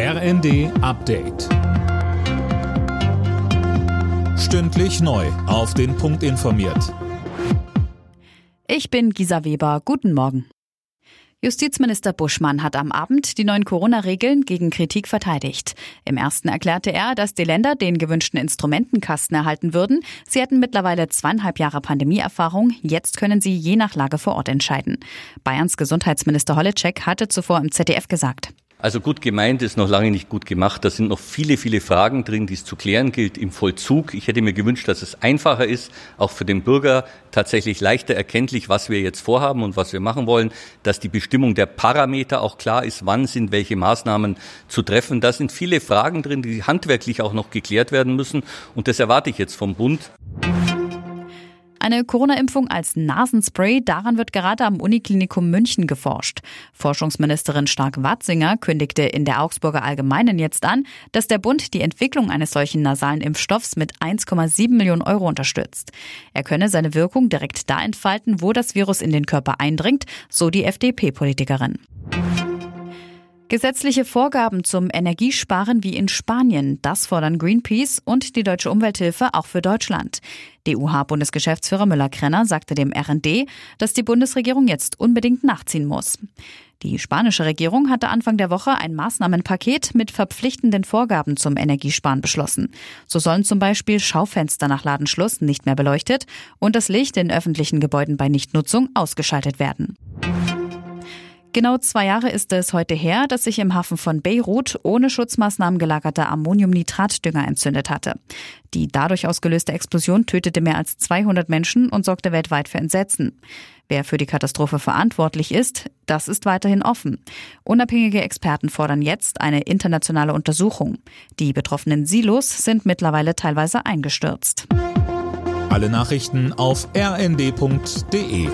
RND Update. Stündlich neu. Auf den Punkt informiert. Ich bin Gisa Weber. Guten Morgen. Justizminister Buschmann hat am Abend die neuen Corona-Regeln gegen Kritik verteidigt. Im ersten erklärte er, dass die Länder den gewünschten Instrumentenkasten erhalten würden. Sie hätten mittlerweile zweieinhalb Jahre Pandemieerfahrung. Jetzt können sie je nach Lage vor Ort entscheiden. Bayerns Gesundheitsminister Holleczek hatte zuvor im ZDF gesagt. Also gut gemeint ist noch lange nicht gut gemacht. Da sind noch viele, viele Fragen drin, die es zu klären gilt im Vollzug. Ich hätte mir gewünscht, dass es einfacher ist, auch für den Bürger tatsächlich leichter erkenntlich, was wir jetzt vorhaben und was wir machen wollen, dass die Bestimmung der Parameter auch klar ist, wann sind welche Maßnahmen zu treffen. Da sind viele Fragen drin, die handwerklich auch noch geklärt werden müssen. Und das erwarte ich jetzt vom Bund. Eine Corona-Impfung als Nasenspray, daran wird gerade am Uniklinikum München geforscht. Forschungsministerin Stark-Watzinger kündigte in der Augsburger Allgemeinen jetzt an, dass der Bund die Entwicklung eines solchen nasalen Impfstoffs mit 1,7 Millionen Euro unterstützt. Er könne seine Wirkung direkt da entfalten, wo das Virus in den Körper eindringt, so die FDP-Politikerin. Gesetzliche Vorgaben zum Energiesparen wie in Spanien, das fordern Greenpeace und die Deutsche Umwelthilfe auch für Deutschland. DUH-Bundesgeschäftsführer Müller-Krenner sagte dem RND, dass die Bundesregierung jetzt unbedingt nachziehen muss. Die spanische Regierung hatte Anfang der Woche ein Maßnahmenpaket mit verpflichtenden Vorgaben zum Energiesparen beschlossen. So sollen zum Beispiel Schaufenster nach Ladenschluss nicht mehr beleuchtet und das Licht in öffentlichen Gebäuden bei Nichtnutzung ausgeschaltet werden. Genau zwei Jahre ist es heute her, dass sich im Hafen von Beirut ohne Schutzmaßnahmen gelagerter Ammoniumnitratdünger entzündet hatte. Die dadurch ausgelöste Explosion tötete mehr als 200 Menschen und sorgte weltweit für Entsetzen. Wer für die Katastrophe verantwortlich ist, das ist weiterhin offen. Unabhängige Experten fordern jetzt eine internationale Untersuchung. Die betroffenen Silos sind mittlerweile teilweise eingestürzt. Alle Nachrichten auf rnd.de